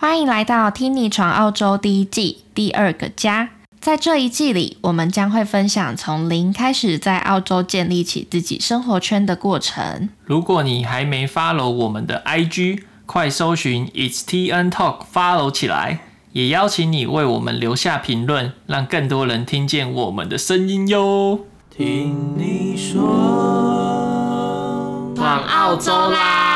欢迎来到《听你闯澳洲》第一季第二个家。在这一季里，我们将会分享从零开始在澳洲建立起自己生活圈的过程。如果你还没 follow 我们的 IG，快搜寻 It's TN Talk follow 起来。也邀请你为我们留下评论，让更多人听见我们的声音哟。听你说，闯澳洲啦！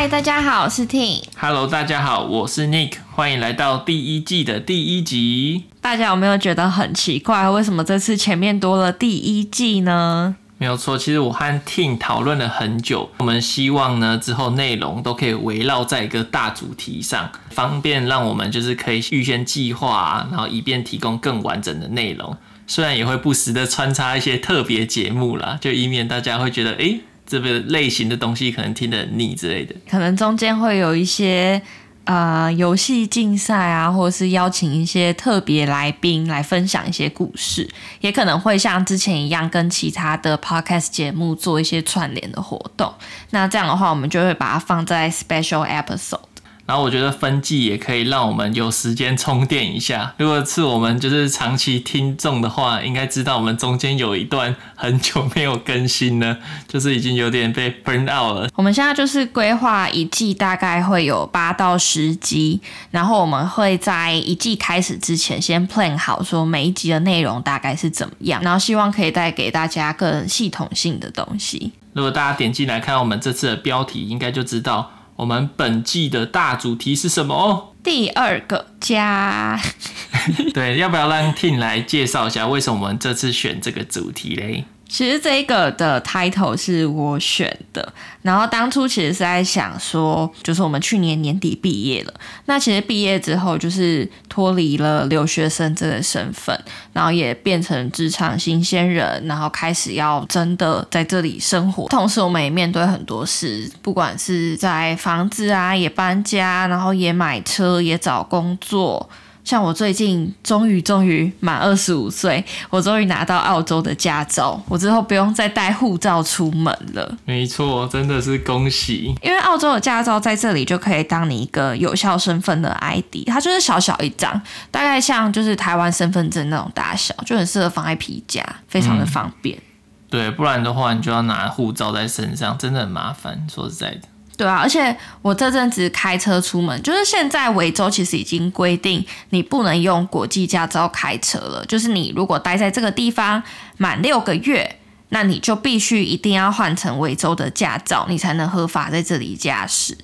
嗨，大家好，我是 Ting。Hello，大家好，我是 Nick。欢迎来到第一季的第一集。大家有没有觉得很奇怪？为什么这次前面多了第一季呢？没有错，其实我和 Ting 讨论了很久。我们希望呢，之后内容都可以围绕在一个大主题上，方便让我们就是可以预先计划啊，然后以便提供更完整的内容。虽然也会不时的穿插一些特别节目啦，就以免大家会觉得，诶这个类型的东西可能听得很腻之类的，可能中间会有一些呃游戏竞赛啊，或者是邀请一些特别来宾来分享一些故事，也可能会像之前一样跟其他的 podcast 节目做一些串联的活动。那这样的话，我们就会把它放在 special episode。然后我觉得分季也可以让我们有时间充电一下。如果是我们就是长期听众的话，应该知道我们中间有一段很久没有更新了，就是已经有点被 burn out 了。我们现在就是规划一季大概会有八到十集，然后我们会在一季开始之前先 plan 好说每一集的内容大概是怎么样，然后希望可以带给大家更系统性的东西。如果大家点进来看我们这次的标题，应该就知道。我们本季的大主题是什么哦？第二个家。对，要不要让 Ting 来介绍一下为什么我们这次选这个主题嘞？其实这个的 title 是我选的，然后当初其实是在想说，就是我们去年年底毕业了，那其实毕业之后就是脱离了留学生这个身份，然后也变成职场新鲜人，然后开始要真的在这里生活，同时我们也面对很多事，不管是在房子啊也搬家，然后也买车，也找工作。像我最近终于终于满二十五岁，我终于拿到澳洲的驾照，我之后不用再带护照出门了。没错，真的是恭喜！因为澳洲的驾照在这里就可以当你一个有效身份的 ID，它就是小小一张，大概像就是台湾身份证那种大小，就很适合放在皮夹，非常的方便。嗯，对，不然的话你就要拿护照在身上，真的很麻烦。说实在的。对啊，而且我这阵子开车出门，就是现在维州其实已经规定你不能用国际驾照开车了。就是你如果待在这个地方满六个月，那你就必须一定要换成维州的驾照，你才能合法在这里驾驶。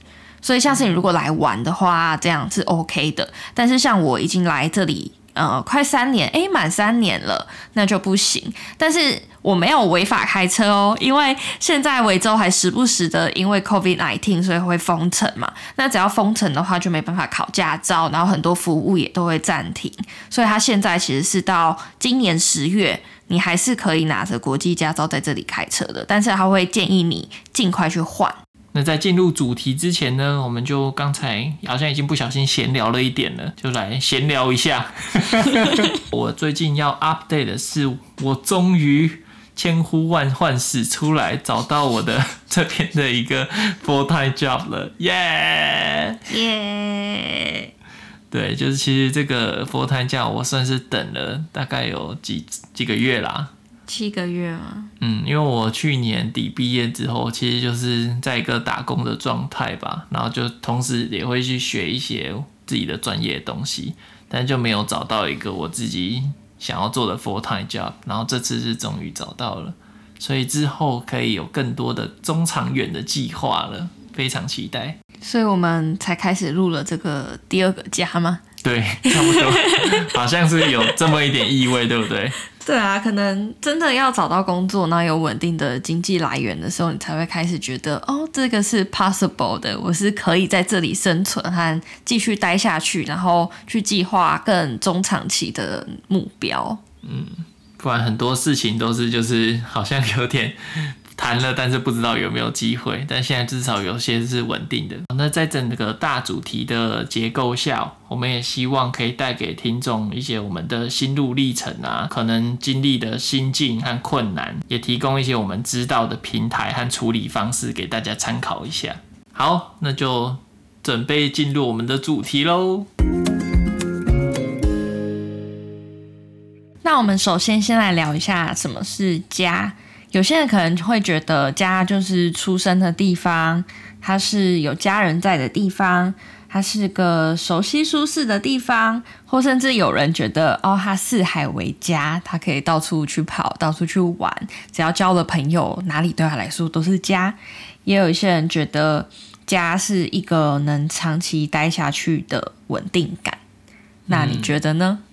所以，像是你如果来玩的话，这样是 OK 的。但是，像我已经来这里。呃，快三年，诶，满三年了，那就不行。但是我没有违法开车哦，因为现在维州还时不时的因为 COVID-19，所以会封城嘛。那只要封城的话，就没办法考驾照，然后很多服务也都会暂停。所以他现在其实是到今年十月，你还是可以拿着国际驾照在这里开车的，但是他会建议你尽快去换。那在进入主题之前呢，我们就刚才好像已经不小心闲聊了一点了，就来闲聊一下。我最近要 update 的是，我终于千呼万唤始出来，找到我的 这边的一个 full time job 了，耶耶！对，就是其实这个 full time job 我算是等了大概有几几个月啦。七个月吗？嗯，因为我去年底毕业之后，其实就是在一个打工的状态吧，然后就同时也会去学一些自己的专业的东西，但就没有找到一个我自己想要做的 full time job，然后这次是终于找到了，所以之后可以有更多的中长远的计划了，非常期待。所以我们才开始录了这个第二个家吗？对，差不多，好像是有这么一点意味，对不对？对啊，可能真的要找到工作，然后有稳定的经济来源的时候，你才会开始觉得，哦，这个是 possible 的，我是可以在这里生存和继续待下去，然后去计划更中长期的目标。嗯，不然很多事情都是就是好像有点。谈了，但是不知道有没有机会。但现在至少有些是稳定的。那在整个大主题的结构下，我们也希望可以带给听众一些我们的心路历程啊，可能经历的心境和困难，也提供一些我们知道的平台和处理方式给大家参考一下。好，那就准备进入我们的主题喽。那我们首先先来聊一下什么是家。有些人可能会觉得家就是出生的地方，它是有家人在的地方，它是个熟悉舒适的地方，或甚至有人觉得哦，它四海为家，它可以到处去跑，到处去玩，只要交了朋友，哪里对他来说都是家。也有一些人觉得家是一个能长期待下去的稳定感。那你觉得呢？嗯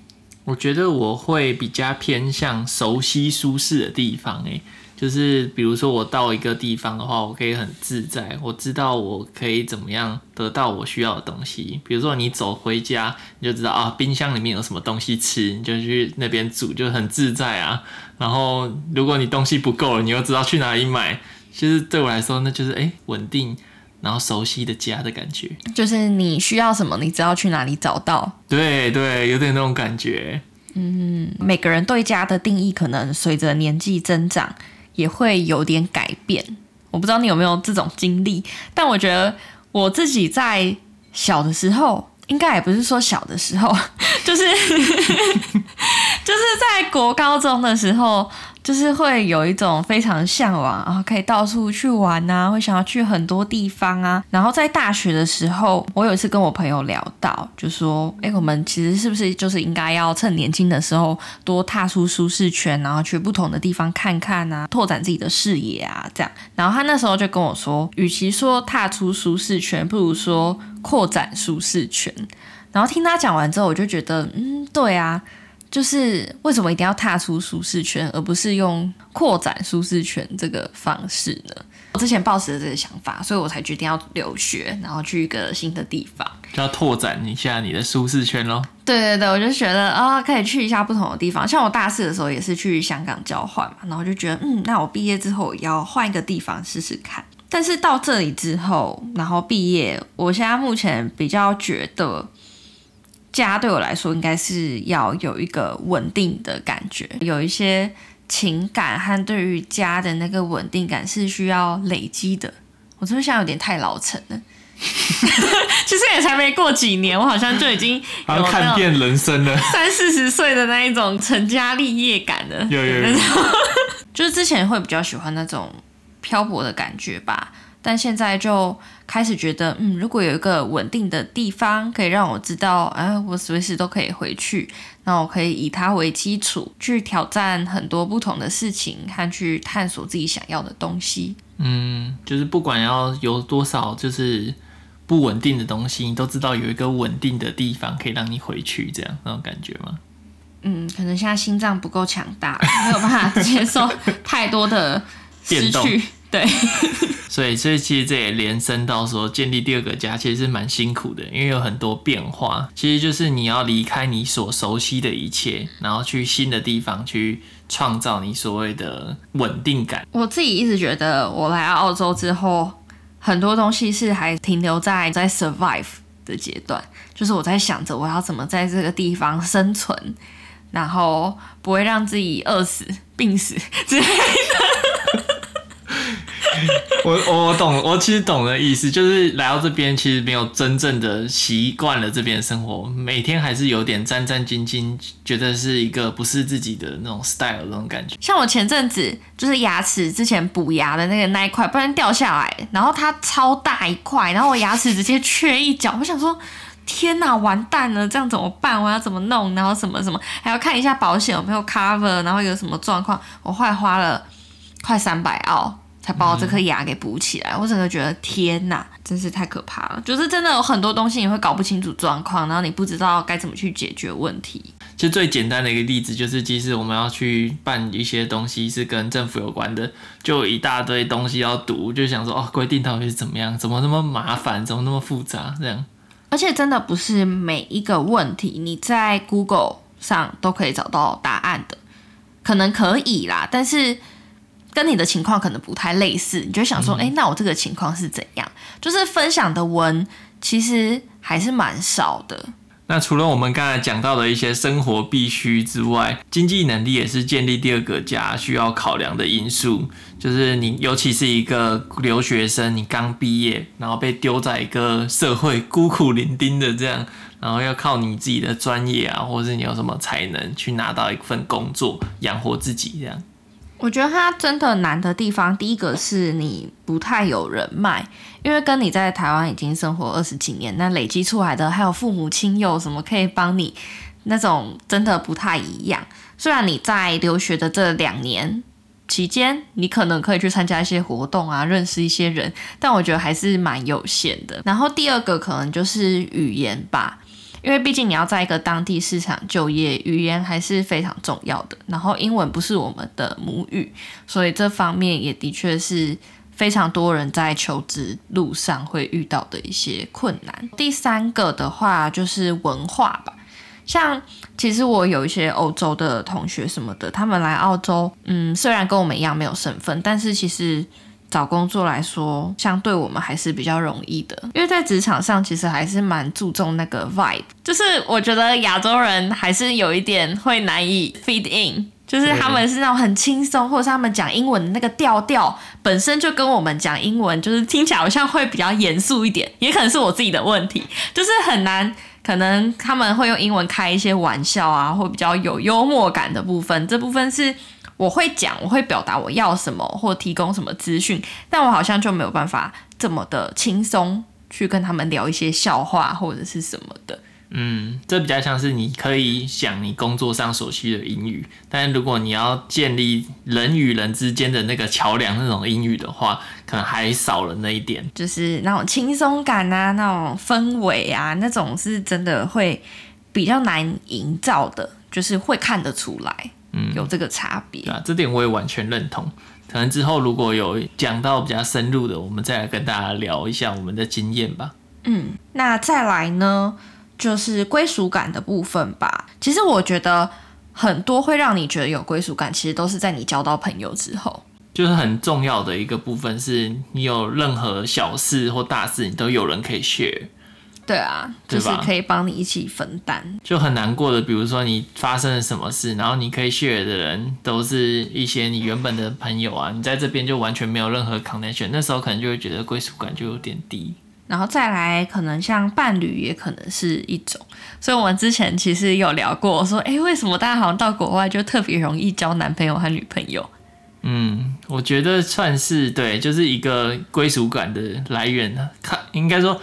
我觉得我会比较偏向熟悉舒适的地方，诶，就是比如说我到一个地方的话，我可以很自在，我知道我可以怎么样得到我需要的东西。比如说你走回家，你就知道啊，冰箱里面有什么东西吃，你就去那边煮，就很自在啊。然后如果你东西不够了，你又知道去哪里买，其实对我来说，那就是诶，稳定。然后熟悉的家的感觉，就是你需要什么，你知道去哪里找到。对对，有点那种感觉。嗯，每个人对家的定义可能随着年纪增长也会有点改变。我不知道你有没有这种经历，但我觉得我自己在小的时候，应该也不是说小的时候，就是 就是在国高中的时候。就是会有一种非常向往啊，可以到处去玩啊，会想要去很多地方啊。然后在大学的时候，我有一次跟我朋友聊到，就说：“哎，我们其实是不是就是应该要趁年轻的时候多踏出舒适圈，然后去不同的地方看看啊，拓展自己的视野啊，这样。”然后他那时候就跟我说：“与其说踏出舒适圈，不如说扩展舒适圈。”然后听他讲完之后，我就觉得，嗯，对啊。就是为什么一定要踏出舒适圈，而不是用扩展舒适圈这个方式呢？我之前抱持了这个想法，所以我才决定要留学，然后去一个新的地方，就要拓展一下你的舒适圈咯。对对对，我就觉得啊、哦，可以去一下不同的地方。像我大四的时候也是去香港交换嘛，然后就觉得嗯，那我毕业之后也要换一个地方试试看。但是到这里之后，然后毕业，我现在目前比较觉得。家对我来说，应该是要有一个稳定的感觉，有一些情感和对于家的那个稳定感是需要累积的。我是不是现在有点太老成了？其实也才没过几年，我好像就已经 有看遍人生了，三四十岁的那一种成家立业感了。有有有，就是之前会比较喜欢那种漂泊的感觉吧。但现在就开始觉得，嗯，如果有一个稳定的地方，可以让我知道，哎，我随时都可以回去，那我可以以它为基础，去挑战很多不同的事情，和去探索自己想要的东西。嗯，就是不管要有多少就是不稳定的东西，你都知道有一个稳定的地方可以让你回去，这样那种感觉吗？嗯，可能现在心脏不够强大，没有办法接受太多的失去。对，所以所以其实这也连伸到说，建立第二个家其实是蛮辛苦的，因为有很多变化。其实就是你要离开你所熟悉的一切，然后去新的地方去创造你所谓的稳定感。我自己一直觉得，我来到澳洲之后，很多东西是还停留在在 survive 的阶段，就是我在想着我要怎么在这个地方生存，然后不会让自己饿死、病死之类的。我我懂，我其实懂的意思，就是来到这边其实没有真正的习惯了这边生活，每天还是有点战战兢兢，觉得是一个不是自己的那种 style 那种感觉。像我前阵子就是牙齿之前补牙的那个那一块，不然掉下来，然后它超大一块，然后我牙齿直接缺一角，我想说天哪，完蛋了，这样怎么办？我要怎么弄？然后什么什么还要看一下保险有没有 cover，然后有什么状况，我快花了快三百澳。才把我这颗牙给补起来，嗯、我整个觉得天哪，真是太可怕了！就是真的有很多东西你会搞不清楚状况，然后你不知道该怎么去解决问题。其实最简单的一个例子就是，即使我们要去办一些东西是跟政府有关的，就一大堆东西要读，就想说哦，规定到底是怎么样？怎么那么麻烦？怎么那么复杂？这样。而且真的不是每一个问题你在 Google 上都可以找到答案的，可能可以啦，但是。跟你的情况可能不太类似，你就想说，哎、嗯，那我这个情况是怎样？就是分享的文其实还是蛮少的。那除了我们刚才讲到的一些生活必须之外，经济能力也是建立第二个家需要考量的因素。就是你，尤其是一个留学生，你刚毕业，然后被丢在一个社会孤苦伶仃的这样，然后要靠你自己的专业啊，或者是你有什么才能去拿到一份工作养活自己这样。我觉得它真的难的地方，第一个是你不太有人脉，因为跟你在台湾已经生活二十几年，那累积出来的还有父母亲友什么可以帮你，那种真的不太一样。虽然你在留学的这两年期间，你可能可以去参加一些活动啊，认识一些人，但我觉得还是蛮有限的。然后第二个可能就是语言吧。因为毕竟你要在一个当地市场就业，语言还是非常重要的。然后英文不是我们的母语，所以这方面也的确是非常多人在求职路上会遇到的一些困难。第三个的话就是文化吧，像其实我有一些欧洲的同学什么的，他们来澳洲，嗯，虽然跟我们一样没有身份，但是其实。找工作来说，相对我们还是比较容易的，因为在职场上其实还是蛮注重那个 vibe，就是我觉得亚洲人还是有一点会难以 fit in，就是他们是那种很轻松，或者是他们讲英文的那个调调本身就跟我们讲英文就是听起来好像会比较严肃一点，也可能是我自己的问题，就是很难，可能他们会用英文开一些玩笑啊，或比较有幽默感的部分，这部分是。我会讲，我会表达我要什么或提供什么资讯，但我好像就没有办法这么的轻松去跟他们聊一些笑话或者是什么的。嗯，这比较像是你可以讲你工作上所需的英语，但是如果你要建立人与人之间的那个桥梁那种英语的话，可能还少了那一点，就是那种轻松感啊，那种氛围啊，那种是真的会比较难营造的，就是会看得出来。嗯，有这个差别。啊，这点我也完全认同。可能之后如果有讲到比较深入的，我们再来跟大家聊一下我们的经验吧。嗯，那再来呢，就是归属感的部分吧。其实我觉得很多会让你觉得有归属感，其实都是在你交到朋友之后。就是很重要的一个部分，是你有任何小事或大事，你都有人可以 share。对啊，就是可以帮你一起分担。就很难过的，比如说你发生了什么事，然后你可以 share 的人都是一些你原本的朋友啊，你在这边就完全没有任何 connection，那时候可能就会觉得归属感就有点低。然后再来，可能像伴侣也可能是一种。所以我们之前其实有聊过，说，哎，为什么大家好像到国外就特别容易交男朋友和女朋友？嗯，我觉得算是对，就是一个归属感的来源呢。看，应该说。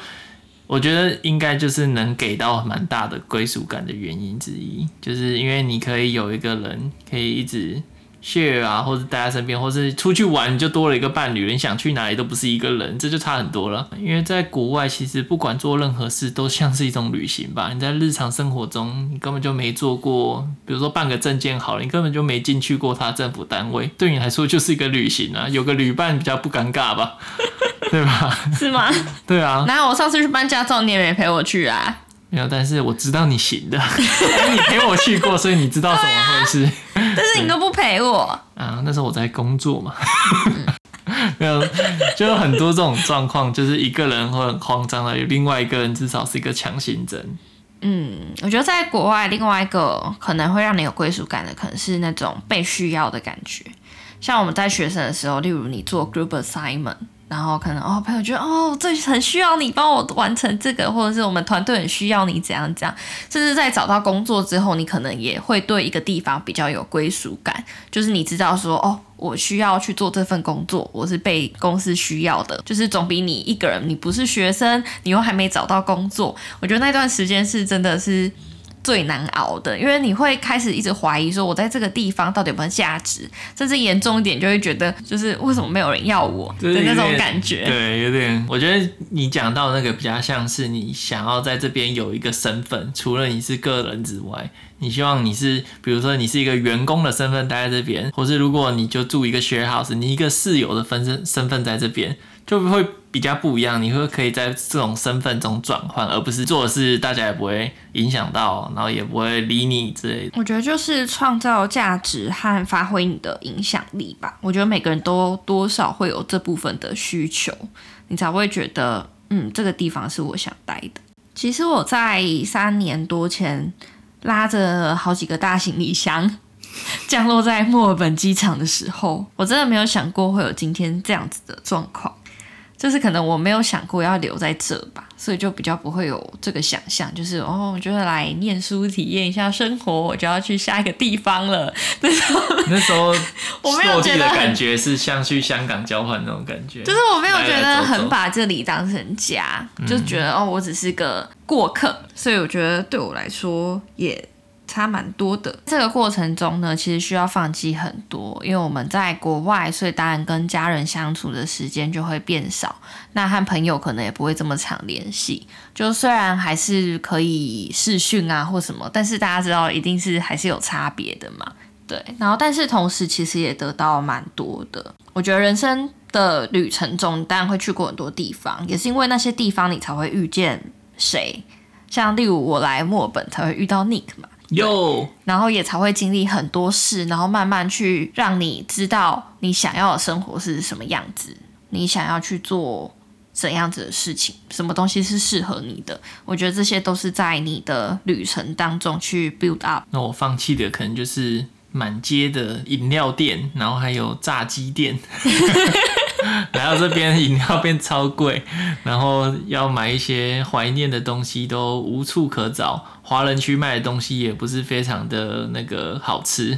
我觉得应该就是能给到蛮大的归属感的原因之一，就是因为你可以有一个人可以一直 share 啊，或者待在身边，或是出去玩就多了一个伴侣，你想去哪里都不是一个人，这就差很多了。因为在国外，其实不管做任何事都像是一种旅行吧。你在日常生活中，你根本就没做过，比如说办个证件好了，你根本就没进去过他政府单位，对你来说就是一个旅行啊。有个旅伴比较不尴尬吧。对吧？是吗？对啊。那我上次去办驾照，你也没陪我去啊？没有，但是我知道你行的，你陪我去过，所以你知道怎么回事。你都不陪我啊？那时候我在工作嘛。没有，就有很多这种状况，就是一个人会很慌张的，有另外一个人至少是一个强心针。嗯，我觉得在国外，另外一个可能会让你有归属感的，可能是那种被需要的感觉。像我们在学生的时候，例如你做 group assignment。然后可能哦，朋友觉得哦，这很需要你帮我完成这个，或者是我们团队很需要你怎样怎样。甚至在找到工作之后，你可能也会对一个地方比较有归属感，就是你知道说哦，我需要去做这份工作，我是被公司需要的，就是总比你一个人，你不是学生，你又还没找到工作，我觉得那段时间是真的是。最难熬的，因为你会开始一直怀疑说，我在这个地方到底有没有价值，甚至严重一点，就会觉得就是为什么没有人要我的那种感觉。对，有点。我觉得你讲到那个比较像是你想要在这边有一个身份，除了你是个人之外，你希望你是，比如说你是一个员工的身份待在这边，或是如果你就住一个 share house，你一个室友的分身身份在这边。就会比较不一样。你会可以在这种身份中转换，而不是做的事大家也不会影响到，然后也不会理你之类的。我觉得就是创造价值和发挥你的影响力吧。我觉得每个人都多少会有这部分的需求，你才会觉得，嗯，这个地方是我想待的。其实我在三年多前拉着好几个大行李箱。降落在墨尔本机场的时候，我真的没有想过会有今天这样子的状况，就是可能我没有想过要留在这吧，所以就比较不会有这个想象，就是哦，我觉得来念书体验一下生活，我就要去下一个地方了。那时候，那时候 我没有觉得感觉是像去香港交换那种感觉，就是我没有觉得很把这里当成家，就觉得哦，我只是个过客，所以我觉得对我来说也。差蛮多的。这个过程中呢，其实需要放弃很多，因为我们在国外，所以当然跟家人相处的时间就会变少。那和朋友可能也不会这么常联系。就虽然还是可以视讯啊或什么，但是大家知道一定是还是有差别的嘛。对，然后但是同时其实也得到蛮多的。我觉得人生的旅程中，当然会去过很多地方，也是因为那些地方你才会遇见谁。像例如我来墨尔本才会遇到 Nick 嘛。有，然后也才会经历很多事，然后慢慢去让你知道你想要的生活是什么样子，你想要去做怎样子的事情，什么东西是适合你的。我觉得这些都是在你的旅程当中去 build up。那我放弃的可能就是满街的饮料店，然后还有炸鸡店。来到这边，饮料变超贵，然后要买一些怀念的东西都无处可找。华人区卖的东西也不是非常的那个好吃。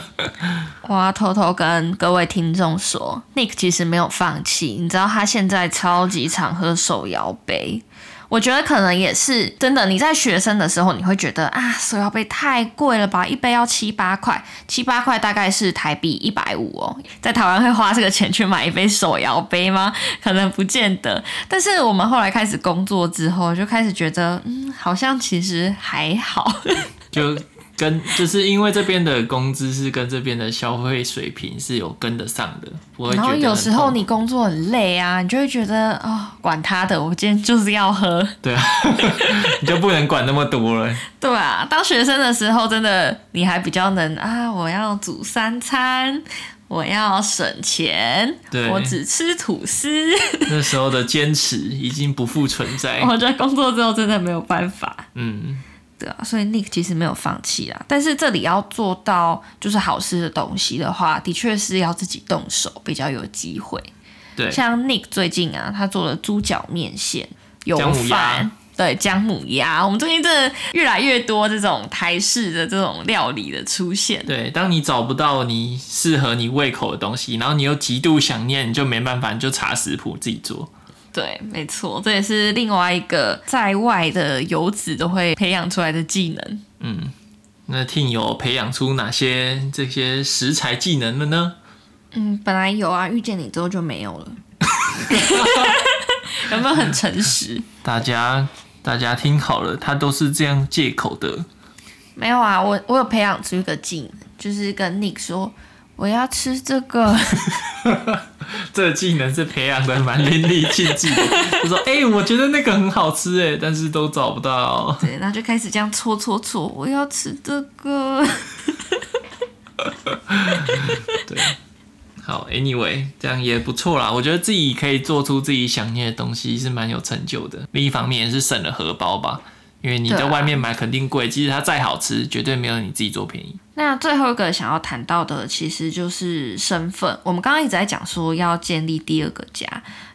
我要偷偷跟各位听众说，Nick 其实没有放弃，你知道他现在超级常喝手摇杯。我觉得可能也是真的。你在学生的时候，你会觉得啊，手摇杯太贵了吧，一杯要七八块，七八块大概是台币一百五哦。在台湾会花这个钱去买一杯手摇杯吗？可能不见得。但是我们后来开始工作之后，就开始觉得，嗯，好像其实还好。就。跟就是因为这边的工资是跟这边的消费水平是有跟得上的，然后有时候你工作很累啊，你就会觉得哦，管他的，我今天就是要喝。对啊，你就不能管那么多了。对啊，当学生的时候，真的你还比较能啊，我要煮三餐，我要省钱，对我只吃吐司。那时候的坚持已经不复存在。我觉得工作之后真的没有办法。嗯。所以 Nick 其实没有放弃啦，但是这里要做到就是好吃的东西的话，的确是要自己动手比较有机会。对，像 Nick 最近啊，他做了猪脚面线、油饭，对，姜母鸭。我们最近真的越来越多这种台式的这种料理的出现。对，当你找不到你适合你胃口的东西，然后你又极度想念，你就没办法，你就查食谱自己做。对，没错，这也是另外一个在外的游子都会培养出来的技能。嗯，那 Ting 有培养出哪些这些食材技能了呢？嗯，本来有啊，遇见你之后就没有了。有没有很诚实？大家，大家听好了，他都是这样借口的。没有啊，我我有培养出一个技能，就是跟 Nick 说。我要吃这个，这个技能是培养的蛮淋漓尽致的。他说：“ 哎、欸，我觉得那个很好吃哎，但是都找不到。”对，然后就开始这样搓搓搓，我要吃这个。对，好，Anyway，这样也不错啦。我觉得自己可以做出自己想念的东西是蛮有成就的。另一方面也是省了荷包吧。因为你在外面买肯定贵，即使它再好吃，绝对没有你自己做便宜。那最后一个想要谈到的，其实就是身份。我们刚刚一直在讲说要建立第二个家，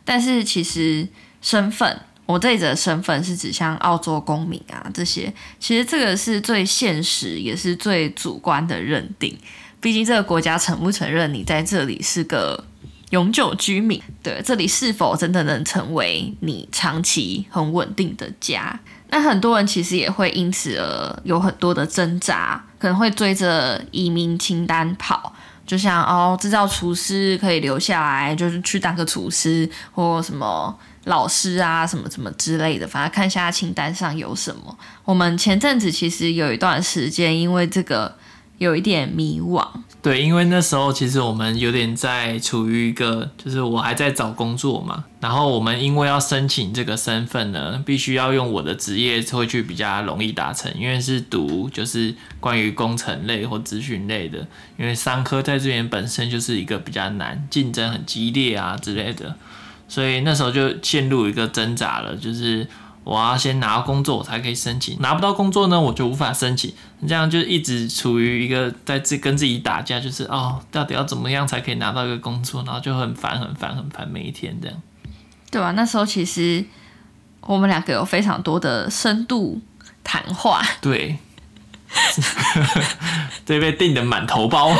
但是其实身份，我这里的身份是指像澳洲公民啊这些，其实这个是最现实也是最主观的认定。毕竟这个国家承不承认你在这里是个永久居民，对，这里是否真的能成为你长期很稳定的家？但很多人其实也会因此而有很多的挣扎，可能会追着移民清单跑，就像哦，制造厨师可以留下来，就是去当个厨师或什么老师啊，什么什么之类的，反正看一下清单上有什么。我们前阵子其实有一段时间，因为这个有一点迷惘，对，因为那时候其实我们有点在处于一个，就是我还在找工作嘛，然后我们因为要申请这个身份呢，必须要用我的职业会去比较容易达成，因为是读就是关于工程类或资讯类的，因为商科在这边本身就是一个比较难，竞争很激烈啊之类的，所以那时候就陷入一个挣扎了，就是。我要先拿到工作，我才可以申请。拿不到工作呢，我就无法申请。这样就一直处于一个在自跟自己打架，就是哦，到底要怎么样才可以拿到一个工作？然后就很烦，很烦，很烦，每一天这样。对啊，那时候其实我们两个有非常多的深度谈话。对，对，被定的满头包。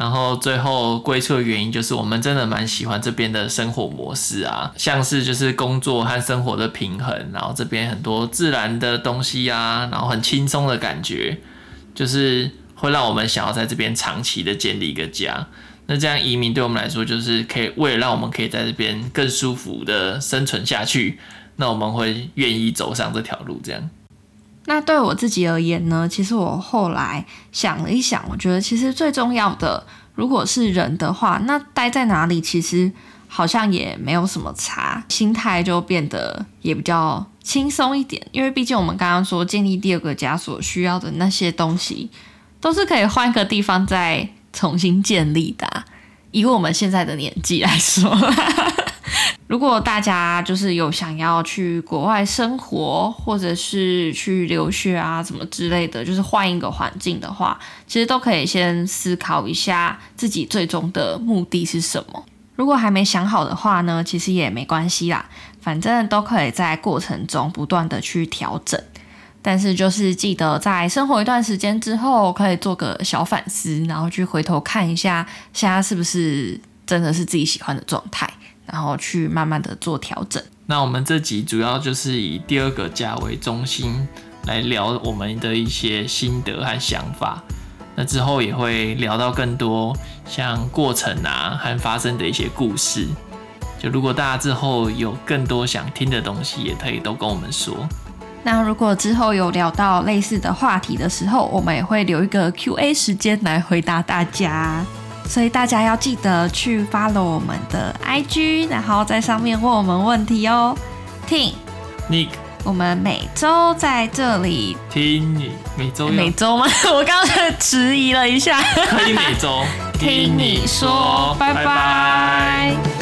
然后最后归宿的原因就是我们真的蛮喜欢这边的生活模式啊，像是就是工作和生活的平衡，然后这边很多自然的东西啊，然后很轻松的感觉，就是会让我们想要在这边长期的建立一个家。那这样移民对我们来说，就是可以为了让我们可以在这边更舒服的生存下去，那我们会愿意走上这条路。这样。那对我自己而言呢？其实我后来想了一想，我觉得其实最重要的，如果是人的话，那待在哪里其实好像也没有什么差，心态就变得也比较轻松一点。因为毕竟我们刚刚说建立第二个家所需要的那些东西，都是可以换个地方再重新建立的。以我们现在的年纪来说。如果大家就是有想要去国外生活，或者是去留学啊，什么之类的，就是换一个环境的话，其实都可以先思考一下自己最终的目的是什么。如果还没想好的话呢，其实也没关系啦，反正都可以在过程中不断的去调整。但是就是记得在生活一段时间之后，可以做个小反思，然后去回头看一下，现在是不是真的是自己喜欢的状态。然后去慢慢的做调整。那我们这集主要就是以第二个家为中心来聊我们的一些心得和想法。那之后也会聊到更多像过程啊和发生的一些故事。就如果大家之后有更多想听的东西，也可以都跟我们说。那如果之后有聊到类似的话题的时候，我们也会留一个 Q&A 时间来回答大家。所以大家要记得去 follow 我们的 IG，然后在上面问我们问题哦。听，Nick，我们每周在这里听你，每周每周吗？我刚刚迟疑了一下，可以每周 听你说，拜拜。拜拜。